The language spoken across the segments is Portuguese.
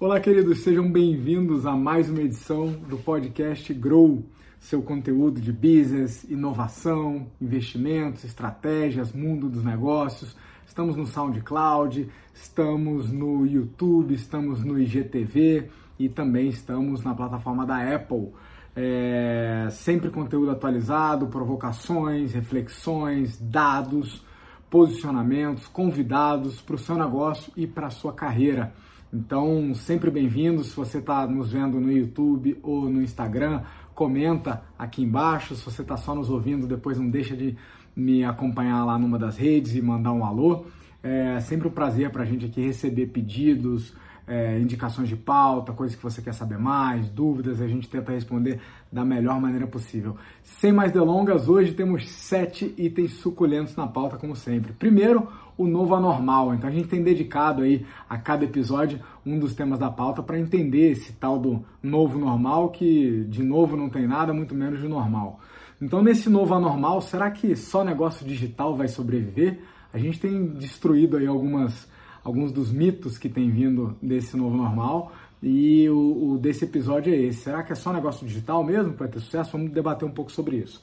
Olá, queridos, sejam bem-vindos a mais uma edição do podcast Grow, seu conteúdo de business, inovação, investimentos, estratégias, mundo dos negócios. Estamos no SoundCloud, estamos no YouTube, estamos no IGTV e também estamos na plataforma da Apple. É, sempre conteúdo atualizado, provocações, reflexões, dados, posicionamentos, convidados para o seu negócio e para a sua carreira. Então, sempre bem-vindo. Se você está nos vendo no YouTube ou no Instagram, comenta aqui embaixo. Se você está só nos ouvindo, depois não deixa de me acompanhar lá numa das redes e mandar um alô. É sempre um prazer para a gente aqui receber pedidos, é, indicações de pauta, coisas que você quer saber mais, dúvidas, a gente tenta responder da melhor maneira possível. Sem mais delongas, hoje temos sete itens suculentos na pauta, como sempre. Primeiro, o novo anormal. Então a gente tem dedicado aí a cada episódio um dos temas da pauta para entender esse tal do novo normal, que de novo não tem nada, muito menos de normal. Então, nesse novo anormal, será que só negócio digital vai sobreviver? A gente tem destruído aí algumas alguns dos mitos que tem vindo desse novo normal. E o, o desse episódio é esse. Será que é só negócio digital mesmo para ter sucesso? Vamos debater um pouco sobre isso.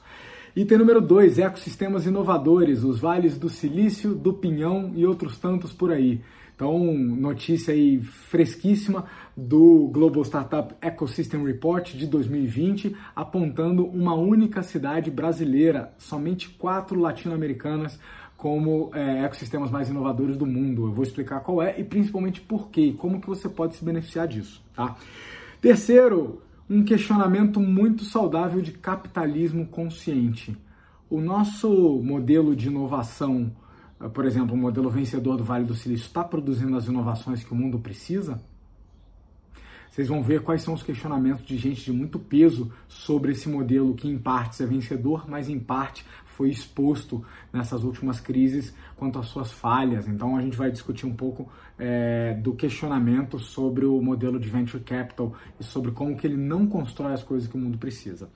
Item número 2, ecossistemas inovadores, os vales do silício, do pinhão e outros tantos por aí. Então, notícia aí fresquíssima do Global Startup Ecosystem Report de 2020, apontando uma única cidade brasileira, somente quatro latino-americanas como é, ecossistemas mais inovadores do mundo. Eu vou explicar qual é e principalmente por quê e como que você pode se beneficiar disso. Tá? Terceiro, um questionamento muito saudável de capitalismo consciente. O nosso modelo de inovação, eh, por exemplo, o modelo vencedor do Vale do Silício, está produzindo as inovações que o mundo precisa? Vocês vão ver quais são os questionamentos de gente de muito peso sobre esse modelo que em partes é vencedor, mas em parte foi exposto nessas últimas crises quanto às suas falhas. Então a gente vai discutir um pouco é, do questionamento sobre o modelo de venture capital e sobre como que ele não constrói as coisas que o mundo precisa.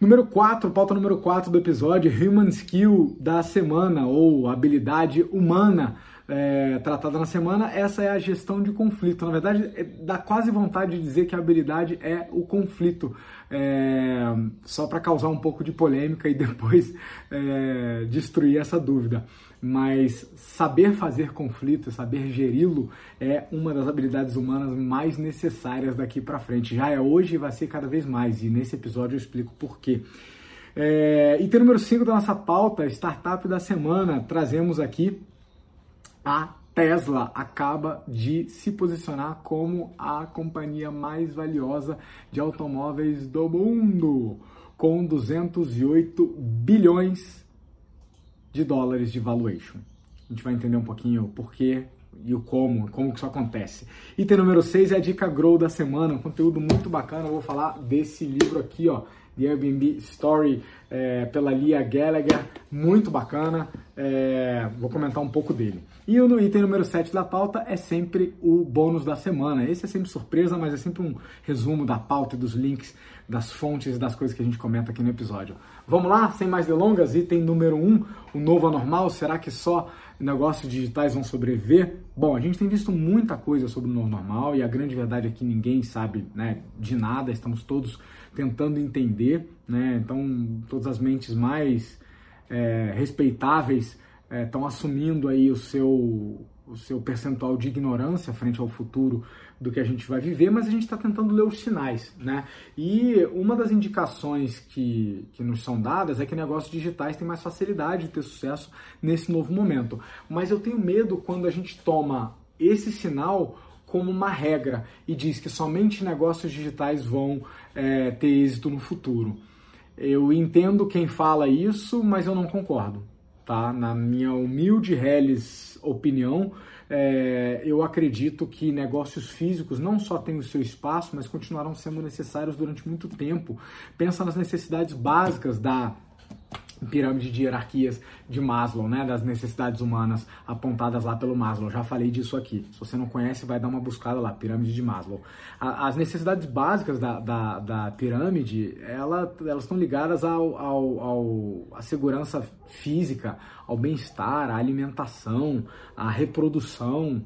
Número 4, pauta número 4 do episódio, Human Skill da semana ou habilidade humana é, tratada na semana, essa é a gestão de conflito. Na verdade, é, dá quase vontade de dizer que a habilidade é o conflito, é, só para causar um pouco de polêmica e depois é, destruir essa dúvida. Mas saber fazer conflito, saber geri-lo, é uma das habilidades humanas mais necessárias daqui para frente. Já é hoje e vai ser cada vez mais, e nesse episódio eu explico por quê. É, item número 5 da nossa pauta, Startup da Semana, trazemos aqui a Tesla acaba de se posicionar como a companhia mais valiosa de automóveis do mundo, com 208 bilhões de dólares de valuation. A gente vai entender um pouquinho o porquê e o como, como que isso acontece. Item número 6 é a dica Grow da semana, um conteúdo muito bacana. Eu vou falar desse livro aqui, ó, The Airbnb Story, é, pela Lia Gallagher, muito bacana. É, vou comentar um pouco dele. E o item número 7 da pauta é sempre o bônus da semana. Esse é sempre surpresa, mas é sempre um resumo da pauta e dos links, das fontes das coisas que a gente comenta aqui no episódio. Vamos lá, sem mais delongas, item número 1, o novo anormal. Será que só negócios digitais vão sobreviver? Bom, a gente tem visto muita coisa sobre o novo normal e a grande verdade é que ninguém sabe né, de nada, estamos todos tentando entender, né? Então, todas as mentes mais é, respeitáveis estão é, assumindo aí o seu, o seu percentual de ignorância frente ao futuro do que a gente vai viver, mas a gente está tentando ler os sinais, né? E uma das indicações que, que nos são dadas é que negócios digitais têm mais facilidade de ter sucesso nesse novo momento. Mas eu tenho medo quando a gente toma esse sinal como uma regra e diz que somente negócios digitais vão é, ter êxito no futuro. Eu entendo quem fala isso, mas eu não concordo. Tá? Na minha humilde reles opinião, é, eu acredito que negócios físicos não só têm o seu espaço, mas continuarão sendo necessários durante muito tempo. Pensa nas necessidades básicas da pirâmide de hierarquias de Maslow, né, das necessidades humanas apontadas lá pelo Maslow. Já falei disso aqui. Se você não conhece, vai dar uma buscada lá, pirâmide de Maslow. as necessidades básicas da, da, da pirâmide, ela, elas estão ligadas ao, ao, ao, à segurança física, ao bem-estar, à alimentação, à reprodução,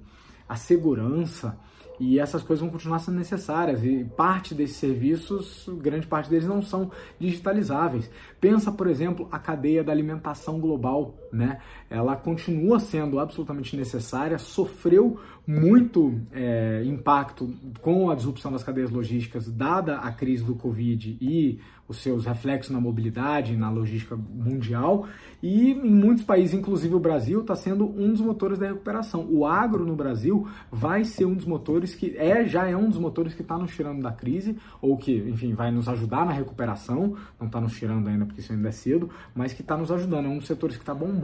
à segurança. E essas coisas vão continuar sendo necessárias e parte desses serviços, grande parte deles não são digitalizáveis. Pensa, por exemplo, a cadeia da alimentação global, né? Ela continua sendo absolutamente necessária, sofreu muito é, impacto com a disrupção das cadeias logísticas, dada a crise do Covid e os seus reflexos na mobilidade, na logística mundial, e em muitos países, inclusive o Brasil, está sendo um dos motores da recuperação. O agro no Brasil vai ser um dos motores que é já é um dos motores que está nos tirando da crise, ou que, enfim, vai nos ajudar na recuperação, não está nos tirando ainda porque isso ainda é cedo, mas que está nos ajudando. É um dos setores que está bombando,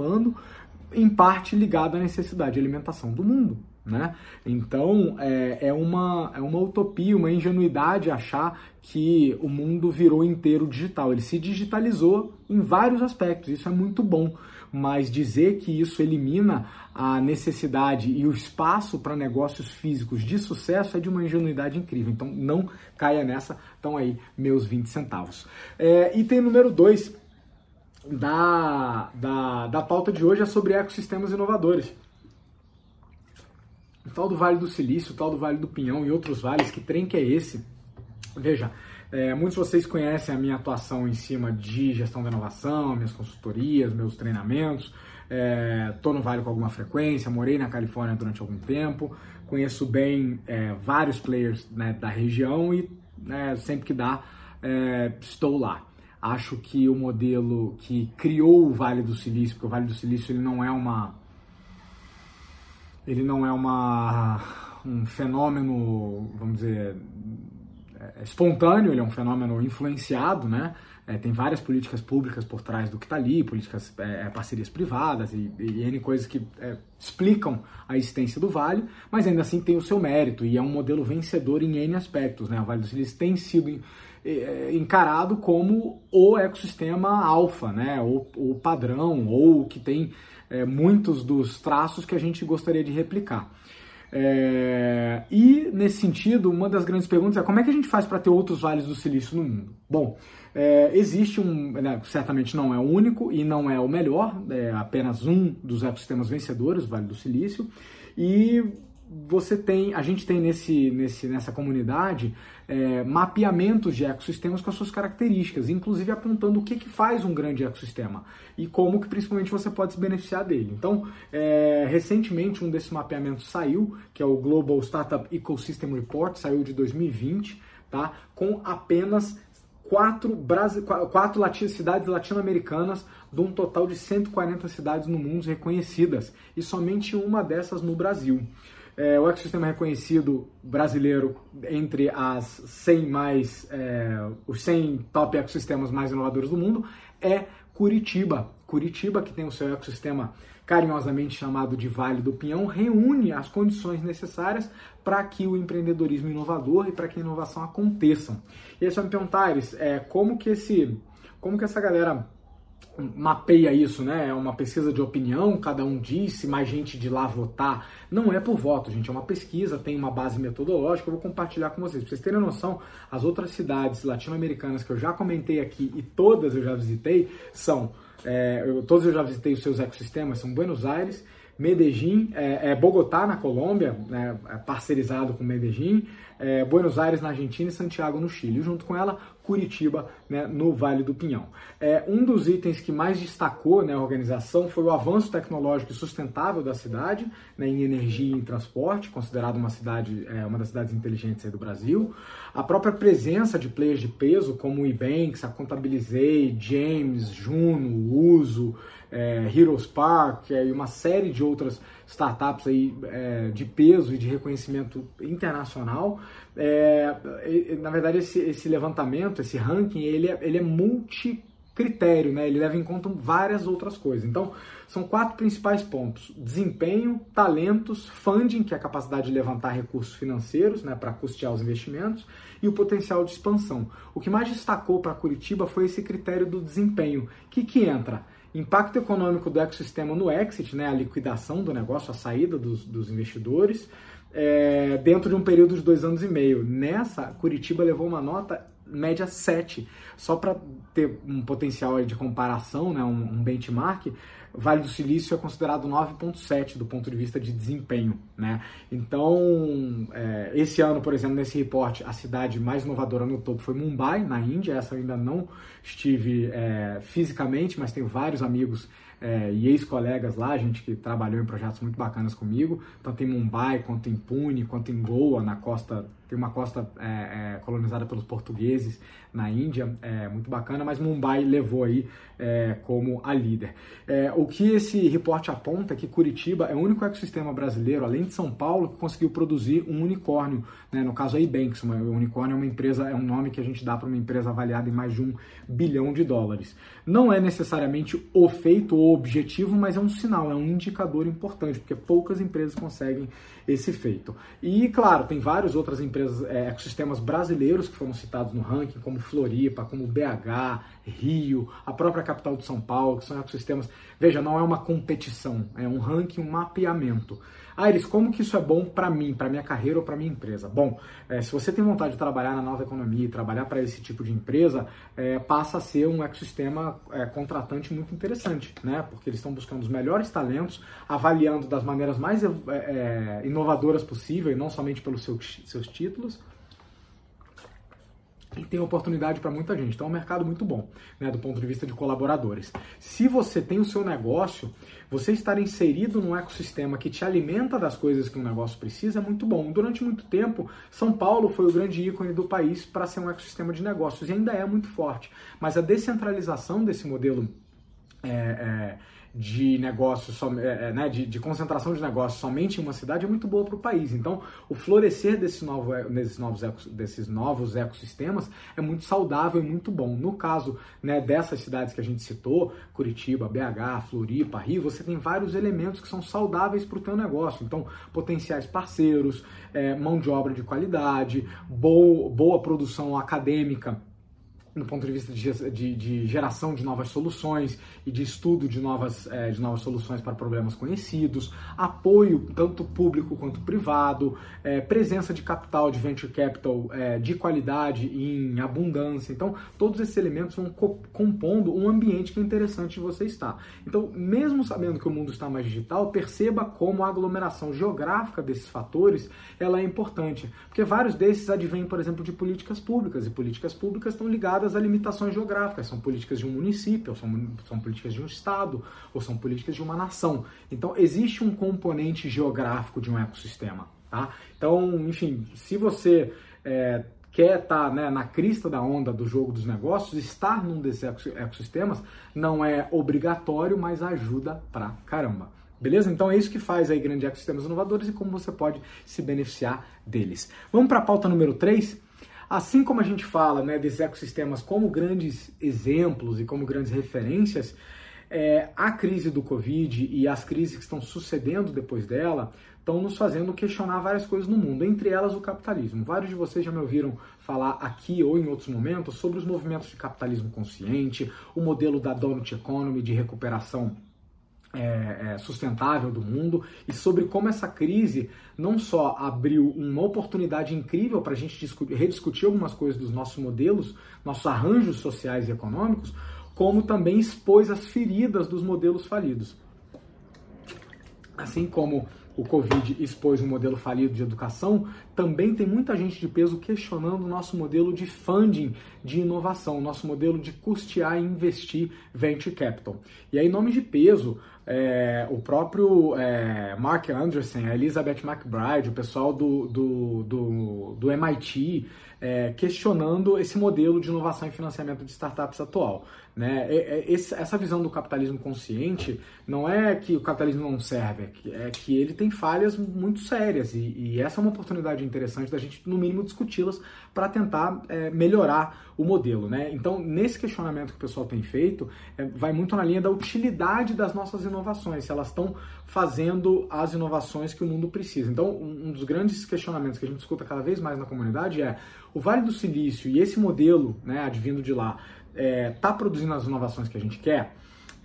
em parte ligado à necessidade de alimentação do mundo. Né? Então é, é, uma, é uma utopia, uma ingenuidade achar que o mundo virou inteiro digital. Ele se digitalizou em vários aspectos, isso é muito bom. Mas dizer que isso elimina a necessidade e o espaço para negócios físicos de sucesso é de uma ingenuidade incrível. Então não caia nessa. Então aí, meus 20 centavos. É, item número 2 da, da, da pauta de hoje é sobre ecossistemas inovadores o tal do Vale do Silício, o tal do Vale do Pinhão e outros vales, que trem que é esse? Veja, é, muitos de vocês conhecem a minha atuação em cima de gestão da inovação, minhas consultorias, meus treinamentos. Estou é, no Vale com alguma frequência, morei na Califórnia durante algum tempo, conheço bem é, vários players né, da região e né, sempre que dá é, estou lá. Acho que o modelo que criou o Vale do Silício, porque o Vale do Silício ele não é uma ele não é uma, um fenômeno, vamos dizer, é, espontâneo, ele é um fenômeno influenciado, né? É, tem várias políticas públicas por trás do que está ali, políticas, é, é, parcerias privadas e, e N coisas que é, explicam a existência do Vale, mas ainda assim tem o seu mérito e é um modelo vencedor em N aspectos. Né? O Vale do Silício tem sido encarado como o ecossistema alfa, né? o, o padrão, ou que tem é, muitos dos traços que a gente gostaria de replicar. É, e nesse sentido, uma das grandes perguntas é como é que a gente faz para ter outros vales do silício no mundo? Bom, é, existe um, né, certamente não é o único e não é o melhor, é apenas um dos ecossistemas vencedores, Vale do Silício, e você tem, a gente tem nesse, nesse, nessa comunidade é, mapeamentos de ecossistemas com as suas características, inclusive apontando o que, que faz um grande ecossistema e como que principalmente você pode se beneficiar dele. Então, é, recentemente um desses mapeamentos saiu, que é o Global Startup Ecosystem Report, saiu de 2020, tá? com apenas quatro, quatro cidades latino-americanas de um total de 140 cidades no mundo reconhecidas e somente uma dessas no Brasil. É, o ecossistema reconhecido brasileiro entre as 100 mais, é, os 100 top ecossistemas mais inovadores do mundo é Curitiba. Curitiba, que tem o seu ecossistema carinhosamente chamado de Vale do Pinhão, reúne as condições necessárias para que o empreendedorismo inovador e para que a inovação aconteçam. E aí você me perguntar, é, como que esse, como que essa galera mapeia isso, né? É uma pesquisa de opinião, cada um diz se mais gente de lá votar. Não é por voto, gente, é uma pesquisa, tem uma base metodológica, eu vou compartilhar com vocês. Pra vocês terem noção, as outras cidades latino-americanas que eu já comentei aqui e todas eu já visitei são, é, eu, todas eu já visitei os seus ecossistemas, são Buenos Aires, Medellín, é, é Bogotá na Colômbia, né, é parcerizado com Medellín, é, Buenos Aires na Argentina e Santiago no Chile. Junto com ela, Curitiba, né, no Vale do Pinhão. É, um dos itens que mais destacou né, a organização foi o avanço tecnológico e sustentável da cidade né, em energia e em transporte, considerada uma cidade, é, uma das cidades inteligentes do Brasil. A própria presença de players de peso como o Ebanks, a Contabilizei, James, Juno, Uso, é, Heroes Park é, e uma série de outras startups aí, é, de peso e de reconhecimento internacional. É, na verdade, esse, esse levantamento, esse ranking, ele é, ele é multi critério, né? Ele leva em conta várias outras coisas. Então, são quatro principais pontos: desempenho, talentos, funding, que é a capacidade de levantar recursos financeiros, né, para custear os investimentos, e o potencial de expansão. O que mais destacou para Curitiba foi esse critério do desempenho. Que, que entra? Impacto econômico do ecossistema no exit, né, a liquidação do negócio, a saída dos, dos investidores, é, dentro de um período de dois anos e meio. Nessa, Curitiba levou uma nota média 7. Só para ter um potencial de comparação, né, um, um benchmark, Vale do Silício é considerado 9.7 do ponto de vista de desempenho, né? Então, é, esse ano, por exemplo, nesse reporte, a cidade mais inovadora no topo foi Mumbai, na Índia. Essa eu ainda não estive é, fisicamente, mas tenho vários amigos é, e ex-colegas lá, gente que trabalhou em projetos muito bacanas comigo, tanto em Mumbai, quanto em Pune, quanto em Goa, na costa, tem uma costa é, é, colonizada pelos portugueses na Índia, é muito bacana, mas Mumbai levou aí é, como a líder. É, o que esse reporte aponta é que Curitiba é o único ecossistema brasileiro, além de São Paulo, que conseguiu produzir um unicórnio, né, no caso a Ebanks, uma, o unicórnio é uma empresa, é um nome que a gente dá para uma empresa avaliada em mais de um bilhão de dólares. Não é necessariamente o feito ou objetivo, mas é um sinal, é um indicador importante, porque poucas empresas conseguem esse feito. E, claro, tem várias outras empresas, é, ecossistemas brasileiros que foram citados no ranking, como Floripa, como BH, Rio, a própria capital de São Paulo, que são ecossistemas. Veja, não é uma competição, é um ranking, um mapeamento. Aires, como que isso é bom para mim, para minha carreira ou para minha empresa? Bom, é, se você tem vontade de trabalhar na nova economia e trabalhar para esse tipo de empresa, é, passa a ser um ecossistema é, contratante muito interessante, né? Porque eles estão buscando os melhores talentos, avaliando das maneiras mais inovadoras possível, e não somente pelos seu, seus títulos, e tem oportunidade para muita gente. Então é um mercado muito bom, né, do ponto de vista de colaboradores. Se você tem o seu negócio, você estar inserido num ecossistema que te alimenta das coisas que um negócio precisa é muito bom. Durante muito tempo, São Paulo foi o grande ícone do país para ser um ecossistema de negócios e ainda é muito forte. Mas a descentralização desse modelo é, é, de negócios, é, é, né, de, de, concentração de negócios somente em uma cidade é muito boa para o país. Então, o florescer desse novo, desses, novos, desses novos ecossistemas é muito saudável e muito bom. No caso né, dessas cidades que a gente citou, Curitiba, BH, Floripa, Rio, você tem vários elementos que são saudáveis para o teu negócio. Então, potenciais parceiros, é, mão de obra de qualidade, boa, boa produção acadêmica no ponto de vista de, de, de, geração de novas soluções e de estudo de novas, é, de novas soluções para problemas conhecidos, apoio tanto público quanto privado, é, presença de capital, de venture capital é, de qualidade e em abundância. Então, todos esses elementos vão co compondo um ambiente que é interessante você estar. Então, mesmo sabendo que o mundo está mais digital, perceba como a aglomeração geográfica desses fatores ela é importante, porque vários desses advêm, por exemplo, de políticas públicas, e políticas públicas estão ligadas ligadas a limitações geográficas, são políticas de um município, ou são, são políticas de um estado, ou são políticas de uma nação. Então, existe um componente geográfico de um ecossistema. Tá? Então, enfim, se você é, quer estar tá, né, na crista da onda do jogo dos negócios, estar num desses ecossistemas não é obrigatório, mas ajuda pra caramba. Beleza? Então é isso que faz aí grandes ecossistemas inovadores e como você pode se beneficiar deles. Vamos para a pauta número 3? Assim como a gente fala né, desses ecossistemas como grandes exemplos e como grandes referências, é, a crise do Covid e as crises que estão sucedendo depois dela estão nos fazendo questionar várias coisas no mundo, entre elas o capitalismo. Vários de vocês já me ouviram falar aqui ou em outros momentos sobre os movimentos de capitalismo consciente, o modelo da donut economy de recuperação é, é, sustentável do mundo e sobre como essa crise não só abriu uma oportunidade incrível para a gente rediscutir algumas coisas dos nossos modelos, nossos arranjos sociais e econômicos, como também expôs as feridas dos modelos falidos. Assim como o Covid expôs um modelo falido de educação, também tem muita gente de peso questionando o nosso modelo de funding de inovação, nosso modelo de custear e investir venture capital. E aí, nome de peso, é, o próprio é, Mark Anderson, a Elizabeth McBride, o pessoal do, do, do, do MIT, é, questionando esse modelo de inovação e financiamento de startups atual. Né? essa visão do capitalismo consciente não é que o capitalismo não serve, é que ele tem falhas muito sérias e, e essa é uma oportunidade interessante da gente, no mínimo, discuti-las para tentar é, melhorar o modelo. Né? Então, nesse questionamento que o pessoal tem feito, é, vai muito na linha da utilidade das nossas inovações, se elas estão fazendo as inovações que o mundo precisa. Então, um dos grandes questionamentos que a gente escuta cada vez mais na comunidade é o Vale do Silício e esse modelo, né, advindo de lá, está é, tá produzindo as inovações que a gente quer?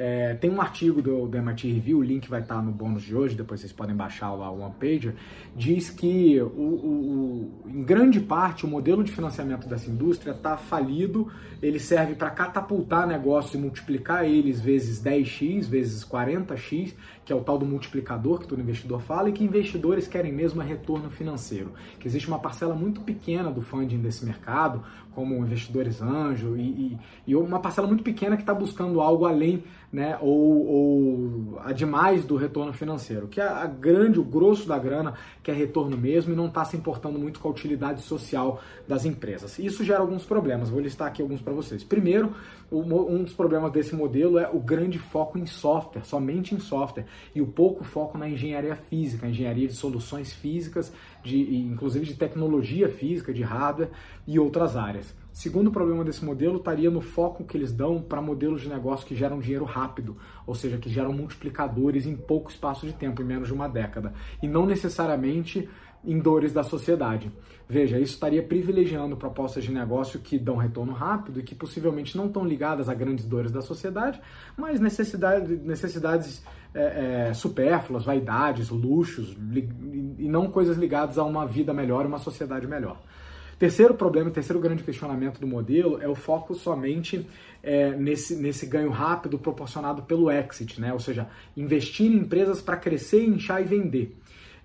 É, tem um artigo do, do MIT Review, o link vai estar no bônus de hoje, depois vocês podem baixar lá o One Pager, diz que o, o, o, em grande parte o modelo de financiamento dessa indústria está falido, ele serve para catapultar negócios e multiplicar eles vezes 10x, vezes 40x, que é o tal do multiplicador que todo investidor fala, e que investidores querem mesmo é retorno financeiro. Que existe uma parcela muito pequena do funding desse mercado, como investidores anjo, e, e, e uma parcela muito pequena que está buscando algo além né, ou, ou a demais do retorno financeiro, que é a grande, o grosso da grana, que é retorno mesmo e não está se importando muito com a utilidade social das empresas. Isso gera alguns problemas, vou listar aqui alguns para vocês. Primeiro, um dos problemas desse modelo é o grande foco em software, somente em software, e o pouco foco na engenharia física, engenharia de soluções físicas, de, inclusive de tecnologia física, de hardware e outras áreas. Segundo problema desse modelo estaria no foco que eles dão para modelos de negócio que geram dinheiro rápido, ou seja, que geram multiplicadores em pouco espaço de tempo, em menos de uma década, e não necessariamente em dores da sociedade. Veja, isso estaria privilegiando propostas de negócio que dão retorno rápido e que possivelmente não estão ligadas a grandes dores da sociedade, mas necessidade, necessidades é, é, supérfluas, vaidades, luxos, e não coisas ligadas a uma vida melhor, uma sociedade melhor. Terceiro problema, terceiro grande questionamento do modelo é o foco somente é, nesse, nesse ganho rápido proporcionado pelo exit, né? ou seja, investir em empresas para crescer, inchar e vender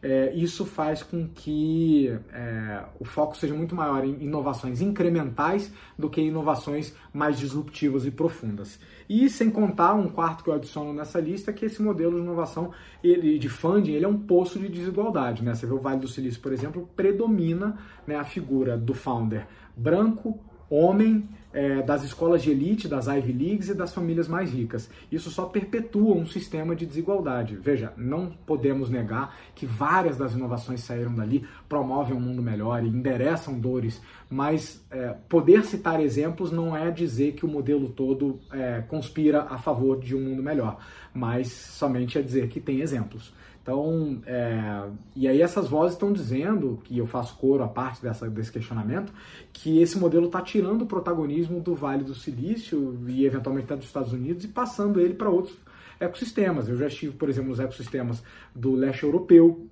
é, isso faz com que é, o foco seja muito maior em inovações incrementais do que inovações mais disruptivas e profundas. E sem contar um quarto que eu adiciono nessa lista, que esse modelo de inovação ele, de funding ele é um poço de desigualdade. Né? Você vê o Vale do Silício, por exemplo, predomina né, a figura do founder branco, homem, é, das escolas de elite, das Ivy Leagues e das famílias mais ricas. Isso só perpetua um sistema de desigualdade. Veja, não podemos negar que várias das inovações saíram dali, promovem um mundo melhor e endereçam dores, mas é, poder citar exemplos não é dizer que o modelo todo é, conspira a favor de um mundo melhor, mas somente é dizer que tem exemplos. Então, é, e aí essas vozes estão dizendo, que eu faço coro a parte dessa, desse questionamento, que esse modelo está tirando o protagonismo do Vale do Silício e eventualmente até dos Estados Unidos e passando ele para outros ecossistemas. Eu já estive, por exemplo, nos ecossistemas do leste europeu,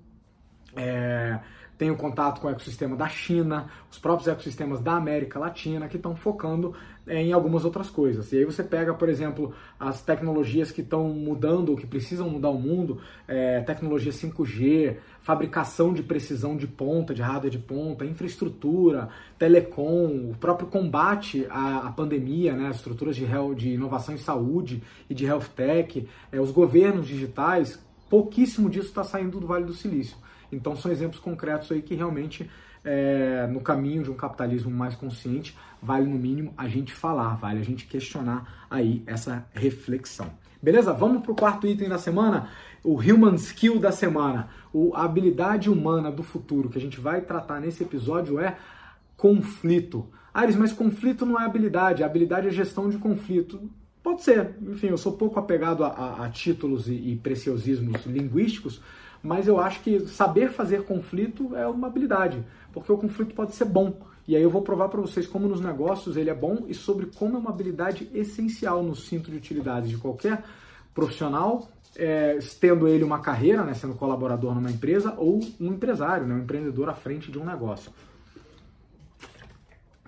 é, tenho contato com o ecossistema da China, os próprios ecossistemas da América Latina, que estão focando é, em algumas outras coisas. E aí você pega, por exemplo, as tecnologias que estão mudando, ou que precisam mudar o mundo, é, tecnologia 5G, fabricação de precisão de ponta, de hardware de ponta, infraestrutura, telecom, o próprio combate à, à pandemia, né, as estruturas de, health, de inovação em saúde e de health tech, é, os governos digitais, pouquíssimo disso está saindo do Vale do Silício. Então são exemplos concretos aí que realmente é, no caminho de um capitalismo mais consciente vale no mínimo a gente falar, vale a gente questionar aí essa reflexão. Beleza? Vamos para o quarto item da semana, o Human Skill da semana, o, a habilidade humana do futuro que a gente vai tratar nesse episódio é conflito. Ares, mas conflito não é habilidade, habilidade é gestão de conflito. Pode ser, enfim, eu sou pouco apegado a, a, a títulos e, e preciosismos linguísticos, mas eu acho que saber fazer conflito é uma habilidade, porque o conflito pode ser bom. E aí eu vou provar para vocês como nos negócios ele é bom e sobre como é uma habilidade essencial no cinto de utilidade de qualquer profissional, é, tendo ele uma carreira, né, sendo colaborador numa empresa, ou um empresário, né, um empreendedor à frente de um negócio.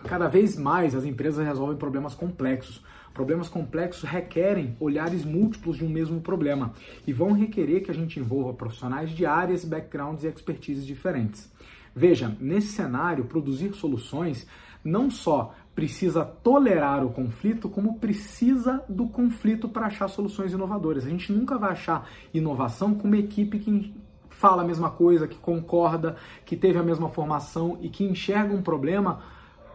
Cada vez mais as empresas resolvem problemas complexos. Problemas complexos requerem olhares múltiplos de um mesmo problema e vão requerer que a gente envolva profissionais de áreas, backgrounds e expertises diferentes. Veja, nesse cenário, produzir soluções não só precisa tolerar o conflito, como precisa do conflito para achar soluções inovadoras. A gente nunca vai achar inovação com uma equipe que fala a mesma coisa, que concorda, que teve a mesma formação e que enxerga um problema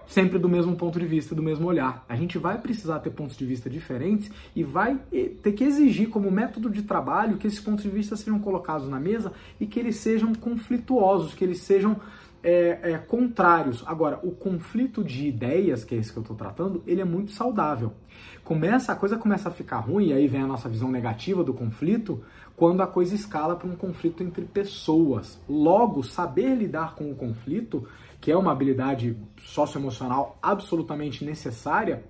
sempre do mesmo ponto de vista, do mesmo olhar. A gente vai precisar ter pontos de vista diferentes e vai ter que exigir como método de trabalho que esses pontos de vista sejam colocados na mesa e que eles sejam conflituosos, que eles sejam é, é, contrários. Agora, o conflito de ideias, que é esse que eu estou tratando, ele é muito saudável. Começa a coisa começa a ficar ruim, e aí vem a nossa visão negativa do conflito, quando a coisa escala para um conflito entre pessoas. Logo, saber lidar com o conflito que é uma habilidade socioemocional absolutamente necessária,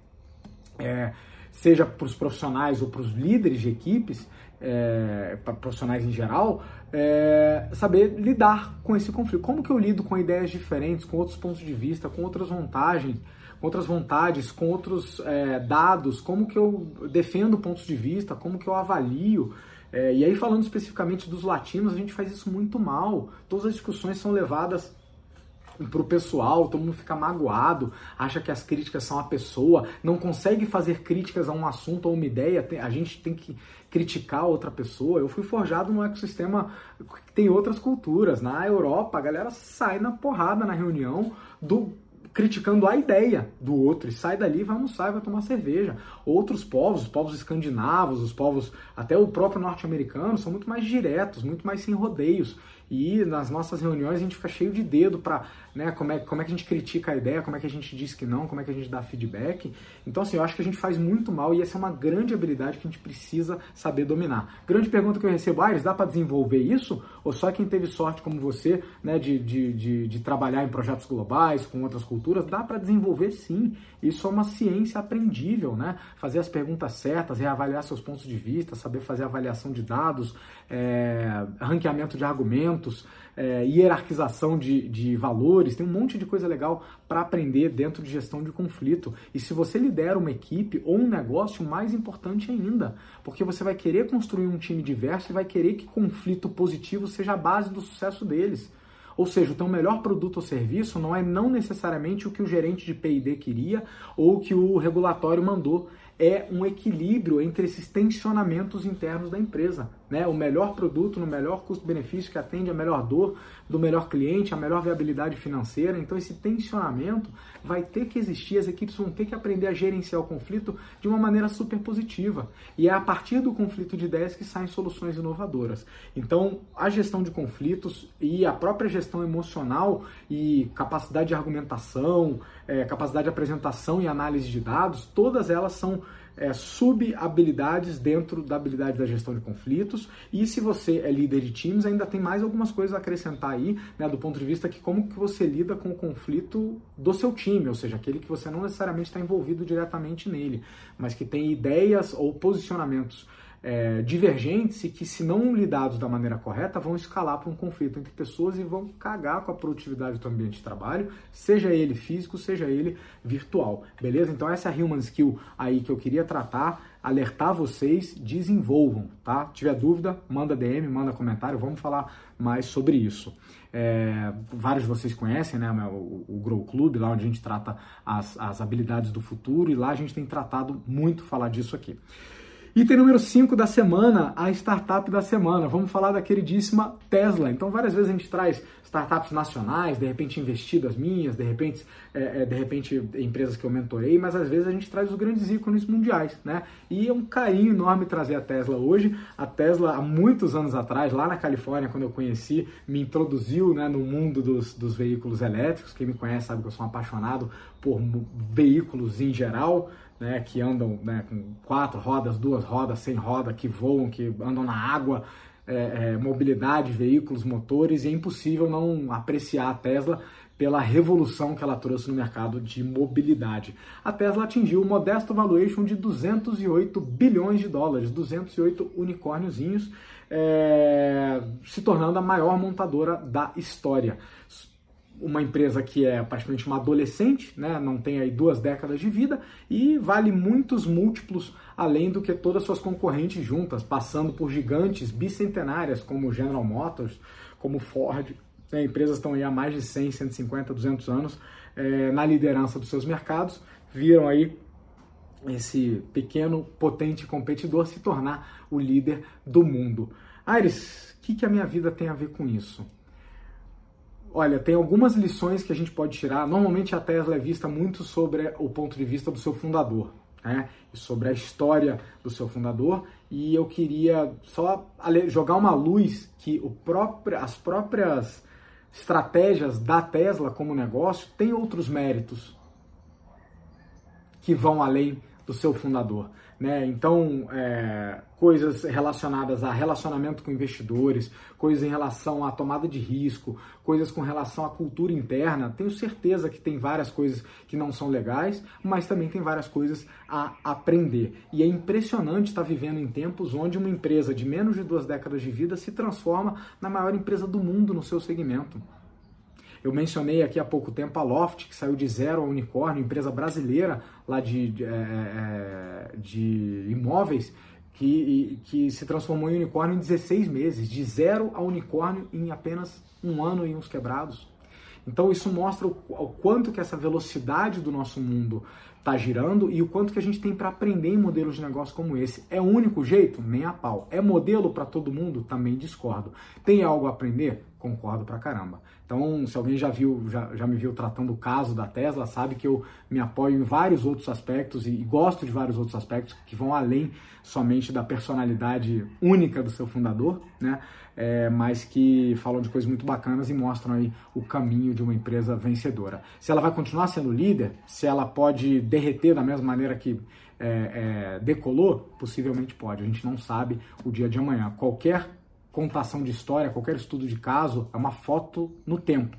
é, seja para os profissionais ou para os líderes de equipes, é, para profissionais em geral, é, saber lidar com esse conflito. Como que eu lido com ideias diferentes, com outros pontos de vista, com outras vantagens, outras vontades, com outros é, dados, como que eu defendo pontos de vista, como que eu avalio. É, e aí, falando especificamente dos latinos, a gente faz isso muito mal. Todas as discussões são levadas para o pessoal, todo mundo fica magoado, acha que as críticas são a pessoa, não consegue fazer críticas a um assunto ou uma ideia, a gente tem que criticar outra pessoa. Eu fui forjado num ecossistema que tem outras culturas. Na Europa, a galera sai na porrada na reunião do criticando a ideia do outro e sai dali, vai almoçar e vai tomar cerveja. Outros povos, os povos escandinavos, os povos, até o próprio norte-americano, são muito mais diretos, muito mais sem rodeios. E nas nossas reuniões a gente fica cheio de dedo para, né, como é, como é que a gente critica a ideia, como é que a gente diz que não, como é que a gente dá feedback. Então, assim, eu acho que a gente faz muito mal e essa é uma grande habilidade que a gente precisa saber dominar. Grande pergunta que eu recebo, Aires, dá para desenvolver isso? Ou só quem teve sorte como você, né, de, de, de, de trabalhar em projetos globais, com outras culturas, dá para desenvolver sim. Isso é uma ciência aprendível, né? Fazer as perguntas certas, reavaliar seus pontos de vista, saber fazer avaliação de dados, é, ranqueamento de argumentos, é, hierarquização de, de valores, tem um monte de coisa legal para aprender dentro de gestão de conflito. E se você lidera uma equipe ou um negócio, mais importante ainda, porque você vai querer construir um time diverso e vai querer que conflito positivo seja a base do sucesso deles. Ou seja, o teu melhor produto ou serviço não é não necessariamente o que o gerente de P&D queria ou o que o regulatório mandou é um equilíbrio entre esses tensionamentos internos da empresa. Né? O melhor produto no melhor custo-benefício que atende a melhor dor do melhor cliente, a melhor viabilidade financeira. Então, esse tensionamento vai ter que existir, as equipes vão ter que aprender a gerenciar o conflito de uma maneira super positiva. E é a partir do conflito de ideias que saem soluções inovadoras. Então, a gestão de conflitos e a própria gestão emocional e capacidade de argumentação, é, capacidade de apresentação e análise de dados, todas elas são é, sub-habilidades dentro da habilidade da gestão de conflitos. E se você é líder de times, ainda tem mais algumas coisas a acrescentar aí, né, do ponto de vista que como que você lida com o conflito do seu time, ou seja, aquele que você não necessariamente está envolvido diretamente nele, mas que tem ideias ou posicionamentos é, divergentes e que, se não lidados da maneira correta, vão escalar para um conflito entre pessoas e vão cagar com a produtividade do ambiente de trabalho, seja ele físico, seja ele virtual. Beleza? Então, essa é a Human Skill aí que eu queria tratar, alertar vocês, desenvolvam, tá? Tiver dúvida, manda DM, manda comentário, vamos falar mais sobre isso. É, vários de vocês conhecem né, o, o Grow Club, lá onde a gente trata as, as habilidades do futuro, e lá a gente tem tratado muito falar disso aqui. Item número 5 da semana, a startup da semana. Vamos falar da queridíssima Tesla. Então, várias vezes a gente traz startups nacionais, de repente investidas minhas, de repente, é, é, de repente empresas que eu mentorei, mas às vezes a gente traz os grandes ícones mundiais, né? E é um carinho enorme trazer a Tesla hoje. A Tesla, há muitos anos atrás, lá na Califórnia, quando eu conheci, me introduziu né, no mundo dos, dos veículos elétricos. Quem me conhece sabe que eu sou um apaixonado por veículos em geral né, que andam né, com quatro rodas, duas rodas, sem roda, que voam, que andam na água, é, é, mobilidade, veículos, motores, e é impossível não apreciar a Tesla pela revolução que ela trouxe no mercado de mobilidade. A Tesla atingiu o modesto valuation de 208 bilhões de dólares, 208 unicórniozinhos, é, se tornando a maior montadora da história uma empresa que é praticamente uma adolescente, né, não tem aí duas décadas de vida e vale muitos múltiplos além do que todas suas concorrentes juntas, passando por gigantes bicentenárias como General Motors, como Ford. Né, empresas estão aí há mais de 100, 150, 200 anos é, na liderança dos seus mercados, viram aí esse pequeno, potente competidor se tornar o líder do mundo. Aires, o que, que a minha vida tem a ver com isso? Olha, tem algumas lições que a gente pode tirar. Normalmente a Tesla é vista muito sobre o ponto de vista do seu fundador, né? E sobre a história do seu fundador. E eu queria só jogar uma luz que o próprio, as próprias estratégias da Tesla como negócio têm outros méritos que vão além do seu fundador. Né? Então, é, coisas relacionadas a relacionamento com investidores, coisas em relação à tomada de risco, coisas com relação à cultura interna. Tenho certeza que tem várias coisas que não são legais, mas também tem várias coisas a aprender. E é impressionante estar vivendo em tempos onde uma empresa de menos de duas décadas de vida se transforma na maior empresa do mundo no seu segmento. Eu mencionei aqui há pouco tempo a Loft, que saiu de zero a unicórnio, empresa brasileira lá de, de, é, é de imóveis, que, que se transformou em unicórnio em 16 meses, de zero a unicórnio em apenas um ano e uns quebrados. Então isso mostra o, o quanto que essa velocidade do nosso mundo está girando e o quanto que a gente tem para aprender em modelos de negócio como esse. É o único jeito? Nem a pau. É modelo para todo mundo? Também discordo. Tem algo a aprender? Concordo pra caramba. Então, se alguém já viu, já, já me viu tratando o caso da Tesla, sabe que eu me apoio em vários outros aspectos e, e gosto de vários outros aspectos que vão além somente da personalidade única do seu fundador, né? É, mas que falam de coisas muito bacanas e mostram aí o caminho de uma empresa vencedora. Se ela vai continuar sendo líder, se ela pode derreter da mesma maneira que é, é, decolou, possivelmente pode. A gente não sabe o dia de amanhã. Qualquer contação de história, qualquer estudo de caso, é uma foto no tempo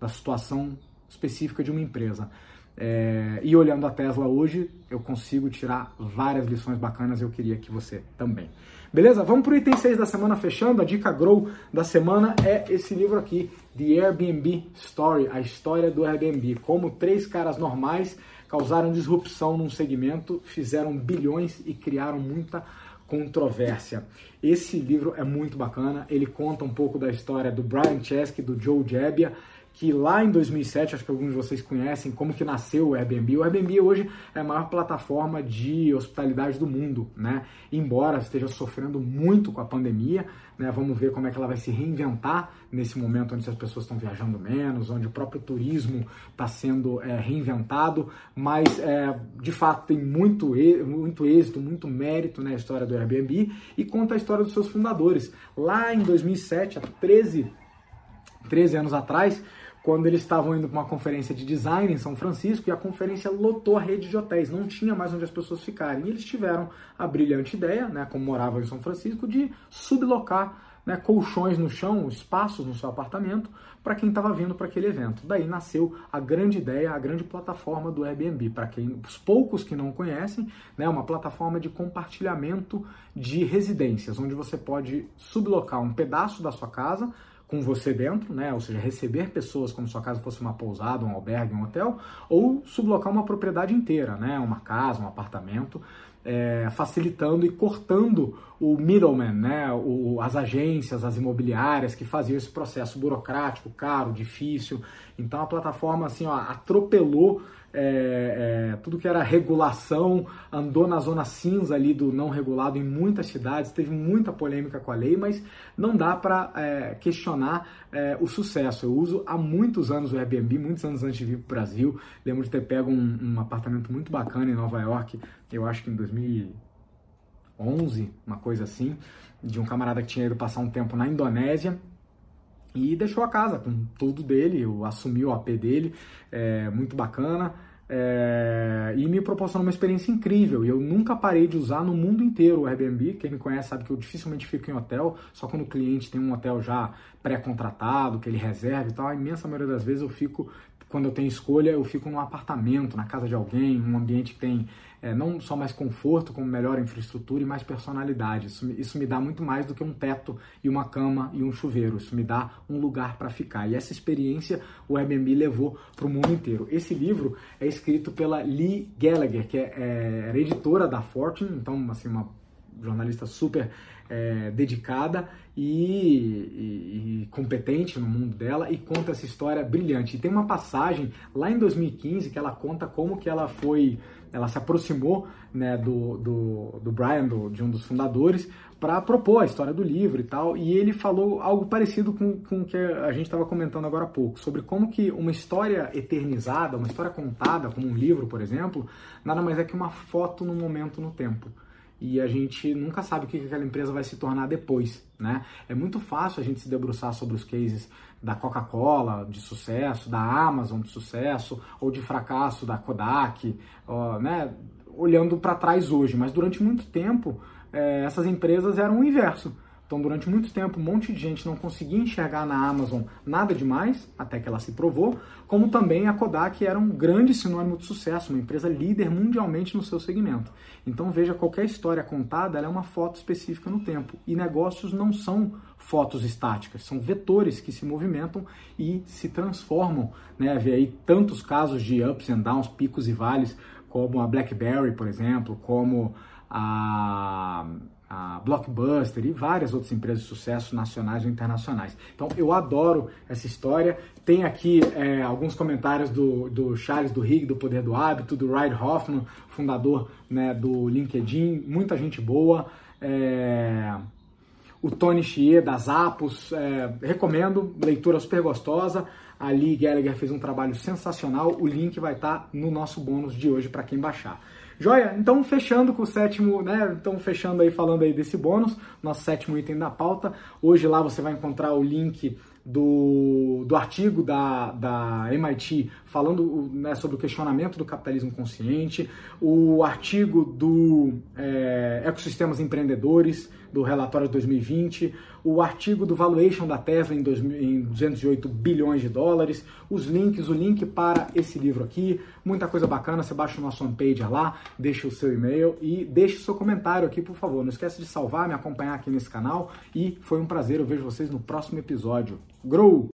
da situação específica de uma empresa. É, e olhando a Tesla hoje, eu consigo tirar várias lições bacanas e eu queria que você também. Beleza? Vamos para o item 6 da semana fechando. A dica Grow da semana é esse livro aqui, The Airbnb Story, a história do Airbnb. Como três caras normais causaram disrupção num segmento, fizeram bilhões e criaram muita controvérsia. Esse livro é muito bacana, ele conta um pouco da história do Brian Chesky, do Joe Gebbia, que lá em 2007, acho que alguns de vocês conhecem, como que nasceu o Airbnb. O Airbnb hoje é a maior plataforma de hospitalidade do mundo, né? Embora esteja sofrendo muito com a pandemia, né? Vamos ver como é que ela vai se reinventar nesse momento onde as pessoas estão viajando menos, onde o próprio turismo está sendo é, reinventado, mas é, de fato tem muito, muito êxito, muito mérito na história do Airbnb e conta a história dos seus fundadores. Lá em 2007, há 13, 13 anos atrás, quando eles estavam indo para uma conferência de design em São Francisco e a conferência lotou a rede de hotéis, não tinha mais onde as pessoas ficarem. E eles tiveram a brilhante ideia, né, como moravam em São Francisco, de sublocar né, colchões no chão, espaços no seu apartamento, para quem estava vindo para aquele evento. Daí nasceu a grande ideia, a grande plataforma do Airbnb. Para quem, os poucos que não conhecem, né, uma plataforma de compartilhamento de residências, onde você pode sublocar um pedaço da sua casa com você dentro, né? Ou seja, receber pessoas como se sua casa fosse uma pousada, um albergue, um hotel, ou sublocar uma propriedade inteira, né? Uma casa, um apartamento, é, facilitando e cortando o middleman, né? O, as agências, as imobiliárias que faziam esse processo burocrático, caro, difícil. Então a plataforma assim, ó, atropelou é, é, tudo que era regulação, andou na zona cinza ali do não regulado em muitas cidades, teve muita polêmica com a lei, mas não dá para é, questionar é, o sucesso. Eu uso há muitos anos o Airbnb, muitos anos antes de vir para o Brasil. Lembro de ter pego um, um apartamento muito bacana em Nova York, eu acho que em 2011, uma coisa assim, de um camarada que tinha ido passar um tempo na Indonésia e deixou a casa com tudo dele, eu assumi o AP dele, é, muito bacana. É, e me proporcionou uma experiência incrível. E eu nunca parei de usar no mundo inteiro o Airbnb. Quem me conhece sabe que eu dificilmente fico em hotel, só quando o cliente tem um hotel já pré-contratado, que ele reserva e tal. A imensa maioria das vezes eu fico, quando eu tenho escolha, eu fico num apartamento, na casa de alguém, um ambiente que tem é, não só mais conforto, como melhor infraestrutura e mais personalidade. Isso, isso me dá muito mais do que um teto e uma cama e um chuveiro. Isso me dá um lugar para ficar. E essa experiência o Airbnb levou para o mundo inteiro. Esse livro é escrito pela Lee Gallagher, que é, é, era editora da Fortune, então assim uma jornalista super é, dedicada e, e, e, competente no mundo dela e conta essa história brilhante. E tem uma passagem lá em 2015 que ela conta como que ela foi, ela se aproximou né, do, do, do Brian, do, de um dos fundadores, para propor a história do livro e tal. E ele falou algo parecido com, com o que a gente estava comentando agora há pouco, sobre como que uma história eternizada, uma história contada, como um livro, por exemplo, nada mais é que uma foto no momento no tempo e a gente nunca sabe o que aquela empresa vai se tornar depois, né? É muito fácil a gente se debruçar sobre os cases da Coca-Cola de sucesso, da Amazon de sucesso, ou de fracasso da Kodak, ó, né? olhando para trás hoje, mas durante muito tempo é, essas empresas eram o inverso. Então, durante muito tempo, um monte de gente não conseguia enxergar na Amazon nada demais, até que ela se provou, como também a Kodak era um grande sinônimo de sucesso, uma empresa líder mundialmente no seu segmento. Então, veja, qualquer história contada é uma foto específica no tempo. E negócios não são fotos estáticas, são vetores que se movimentam e se transformam. Né? Vê aí tantos casos de ups and downs, picos e vales, como a BlackBerry, por exemplo, como a a Blockbuster e várias outras empresas de sucesso nacionais e internacionais. Então eu adoro essa história. Tem aqui é, alguns comentários do, do Charles do Rig, do Poder do Hábito, do Reid Hoffman, fundador né, do LinkedIn, muita gente boa. É, o Tony Xie das Apos, é, recomendo, leitura super gostosa. A Lee Gallagher fez um trabalho sensacional. O link vai estar no nosso bônus de hoje para quem baixar. Joia? Então, fechando com o sétimo, né? Então, fechando aí, falando aí desse bônus, nosso sétimo item da pauta. Hoje lá você vai encontrar o link do, do artigo da, da MIT falando né, sobre o questionamento do capitalismo consciente, o artigo do é, Ecossistemas Empreendedores, do relatório de 2020, o artigo do valuation da Tesla em, 2000, em 208 bilhões de dólares, os links, o link para esse livro aqui, muita coisa bacana, você baixa o nosso homepage lá, deixa o seu e-mail e deixa o seu comentário aqui, por favor. Não esqueça de salvar, me acompanhar aqui nesse canal e foi um prazer, eu vejo vocês no próximo episódio. Grow!